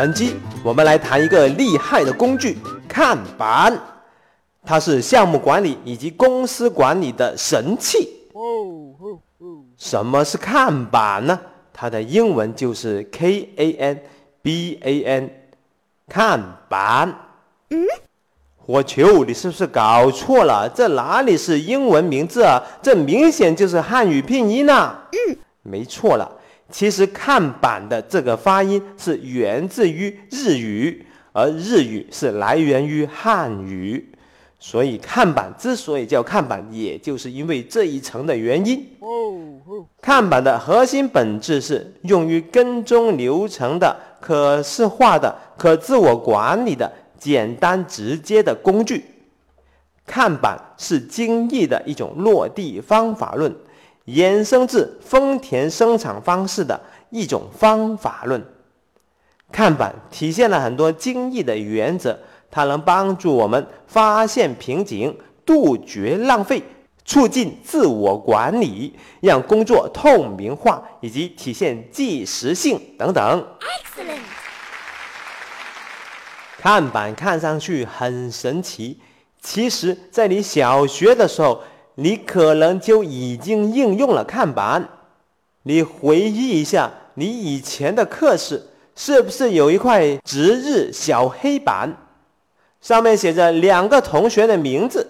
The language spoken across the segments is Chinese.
本期我们来谈一个厉害的工具——看板，它是项目管理以及公司管理的神器。什么是看板呢？它的英文就是 K A N B A N，看板。嗯。我求你是不是搞错了？这哪里是英文名字啊？这明显就是汉语拼音呐！嗯，没错了。其实“看板”的这个发音是源自于日语，而日语是来源于汉语，所以看板之所以叫看板，也就是因为这一层的原因。看板的核心本质是用于跟踪流程的、可视化的、可自我管理的。简单直接的工具，看板是精益的一种落地方法论，衍生自丰田生产方式的一种方法论。看板体现了很多精益的原则，它能帮助我们发现瓶颈、杜绝浪费、促进自我管理、让工作透明化以及体现即时性等等。Excellent。看板看上去很神奇，其实，在你小学的时候，你可能就已经应用了看板。你回忆一下，你以前的课室是不是有一块值日小黑板，上面写着两个同学的名字？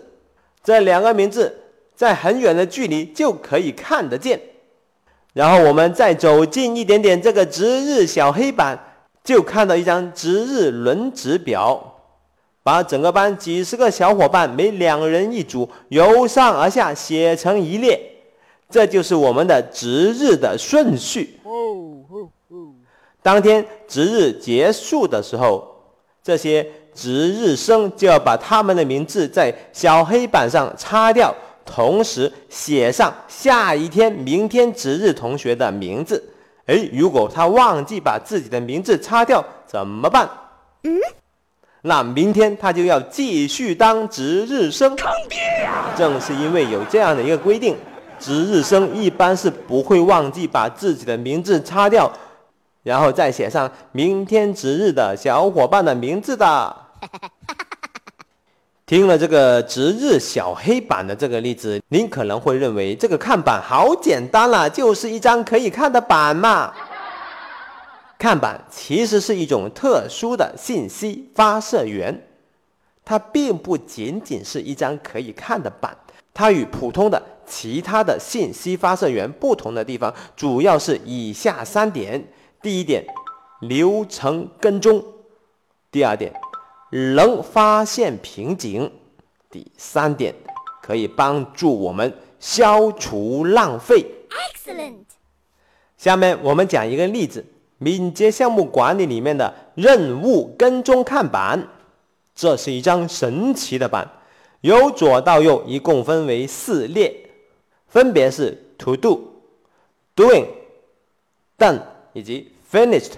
这两个名字在很远的距离就可以看得见。然后我们再走近一点点，这个值日小黑板。就看到一张值日轮值表，把整个班几十个小伙伴每两人一组，由上而下写成一列，这就是我们的值日的顺序。当天值日结束的时候，这些值日生就要把他们的名字在小黑板上擦掉，同时写上下一天、明天值日同学的名字。哎，如果他忘记把自己的名字擦掉怎么办？嗯，那明天他就要继续当值日生。坑爹呀！正是因为有这样的一个规定，值日生一般是不会忘记把自己的名字擦掉，然后再写上明天值日的小伙伴的名字的。听了这个值日小黑板的这个例子，您可能会认为这个看板好简单了，就是一张可以看的板嘛。看板其实是一种特殊的信息发射源，它并不仅仅是一张可以看的板，它与普通的其他的信息发射源不同的地方，主要是以下三点：第一点，流程跟踪；第二点。能发现瓶颈，第三点可以帮助我们消除浪费。Excellent。下面我们讲一个例子：敏捷项目管理里面的任务跟踪看板。这是一张神奇的板，由左到右一共分为四列，分别是 To Do、Doing、Done 以及 Finished。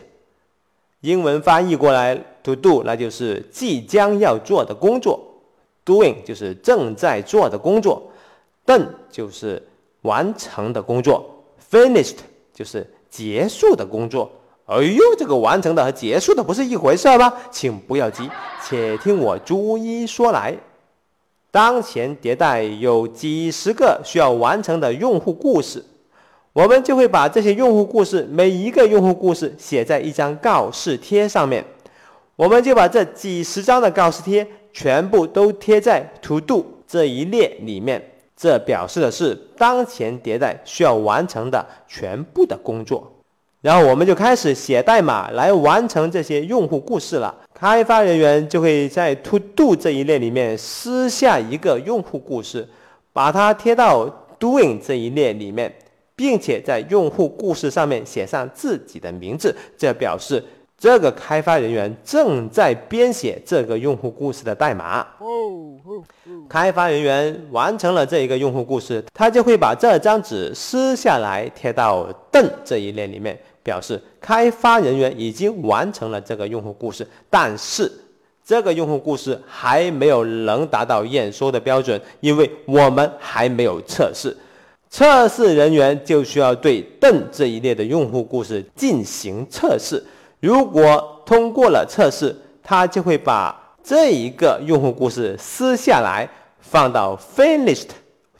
英文翻译过来。To do，那就是即将要做的工作；doing 就是正在做的工作；done 就是完成的工作；finished 就是结束的工作。哎呦，这个完成的和结束的不是一回事吗？请不要急，且听我逐一说来。当前迭代有几十个需要完成的用户故事，我们就会把这些用户故事每一个用户故事写在一张告示贴上面。我们就把这几十张的告示贴全部都贴在 To Do 这一列里面，这表示的是当前迭代需要完成的全部的工作。然后我们就开始写代码来完成这些用户故事了。开发人员就会在 To Do 这一列里面撕下一个用户故事，把它贴到 Doing 这一列里面，并且在用户故事上面写上自己的名字，这表示。这个开发人员正在编写这个用户故事的代码。开发人员完成了这一个用户故事，他就会把这张纸撕下来贴到邓这一列里面，表示开发人员已经完成了这个用户故事。但是这个用户故事还没有能达到验收的标准，因为我们还没有测试。测试人员就需要对邓这一列的用户故事进行测试。如果通过了测试，他就会把这一个用户故事撕下来，放到 finished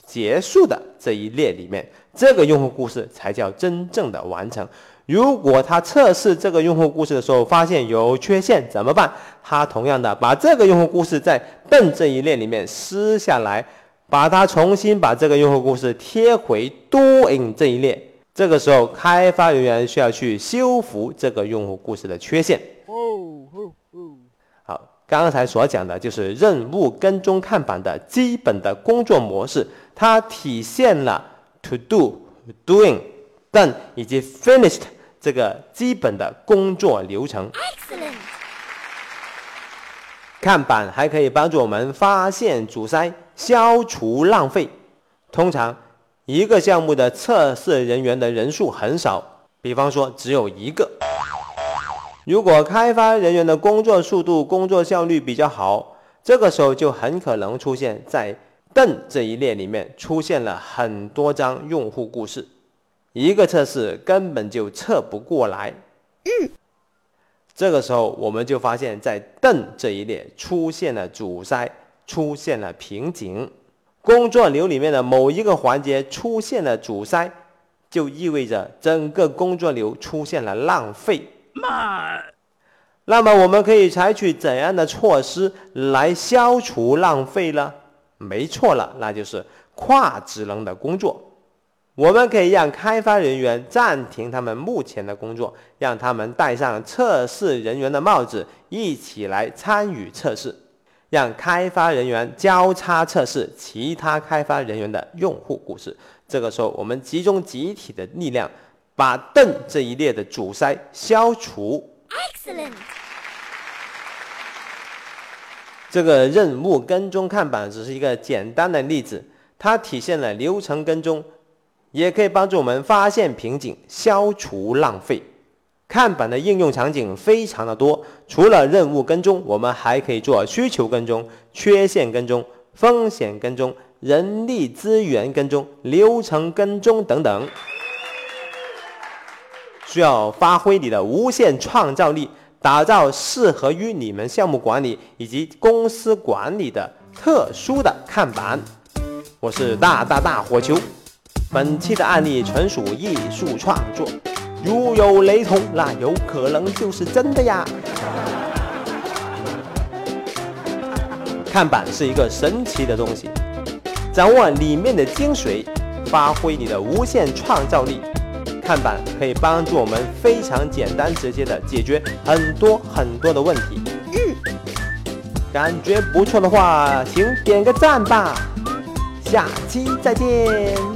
结束的这一列里面。这个用户故事才叫真正的完成。如果他测试这个用户故事的时候发现有缺陷怎么办？他同样的把这个用户故事在笨这一列里面撕下来，把它重新把这个用户故事贴回 doing 这一列。这个时候，开发人员需要去修复这个用户故事的缺陷。好，刚才所讲的就是任务跟踪看板的基本的工作模式，它体现了 to do、doing、done 以及 finished 这个基本的工作流程。Excellent。看板还可以帮助我们发现阻塞，消除浪费。通常。一个项目的测试人员的人数很少，比方说只有一个。如果开发人员的工作速度、工作效率比较好，这个时候就很可能出现在邓这一列里面出现了很多张用户故事，一个测试根本就测不过来。嗯，这个时候我们就发现，在邓这一列出现了阻塞，出现了瓶颈。工作流里面的某一个环节出现了阻塞，就意味着整个工作流出现了浪费。慢。那么我们可以采取怎样的措施来消除浪费呢？没错了，那就是跨职能的工作。我们可以让开发人员暂停他们目前的工作，让他们戴上测试人员的帽子，一起来参与测试。让开发人员交叉测试其他开发人员的用户故事。这个时候，我们集中集体的力量，把邓这一列的阻塞消除。Excellent。这个任务跟踪看板只是一个简单的例子，它体现了流程跟踪，也可以帮助我们发现瓶颈，消除浪费。看板的应用场景非常的多，除了任务跟踪，我们还可以做需求跟踪、缺陷跟踪、风险跟踪、人力资源跟踪、流程跟踪等等。需要发挥你的无限创造力，打造适合于你们项目管理以及公司管理的特殊的看板。我是大大大火球，本期的案例纯属艺术创作。如有雷同，那有可能就是真的呀。看板是一个神奇的东西，掌握里面的精髓，发挥你的无限创造力，看板可以帮助我们非常简单直接的解决很多很多的问题。感觉不错的话，请点个赞吧。下期再见。